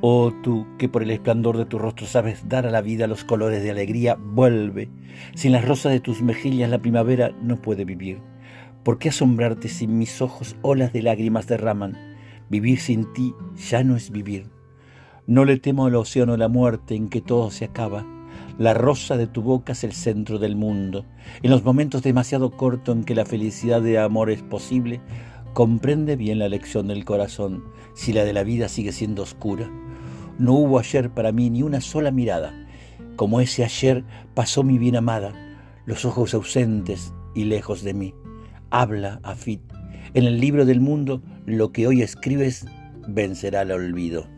Oh tú, que por el esplendor de tu rostro sabes dar a la vida los colores de alegría, vuelve. Sin las rosas de tus mejillas la primavera no puede vivir. ¿Por qué asombrarte si mis ojos olas de lágrimas derraman? Vivir sin ti ya no es vivir. No le temo al océano la muerte en que todo se acaba. La rosa de tu boca es el centro del mundo. En los momentos demasiado cortos en que la felicidad de amor es posible, comprende bien la lección del corazón si la de la vida sigue siendo oscura. No hubo ayer para mí ni una sola mirada. Como ese ayer pasó mi bien amada, los ojos ausentes y lejos de mí. Habla, Afit. En el libro del mundo, lo que hoy escribes vencerá el olvido.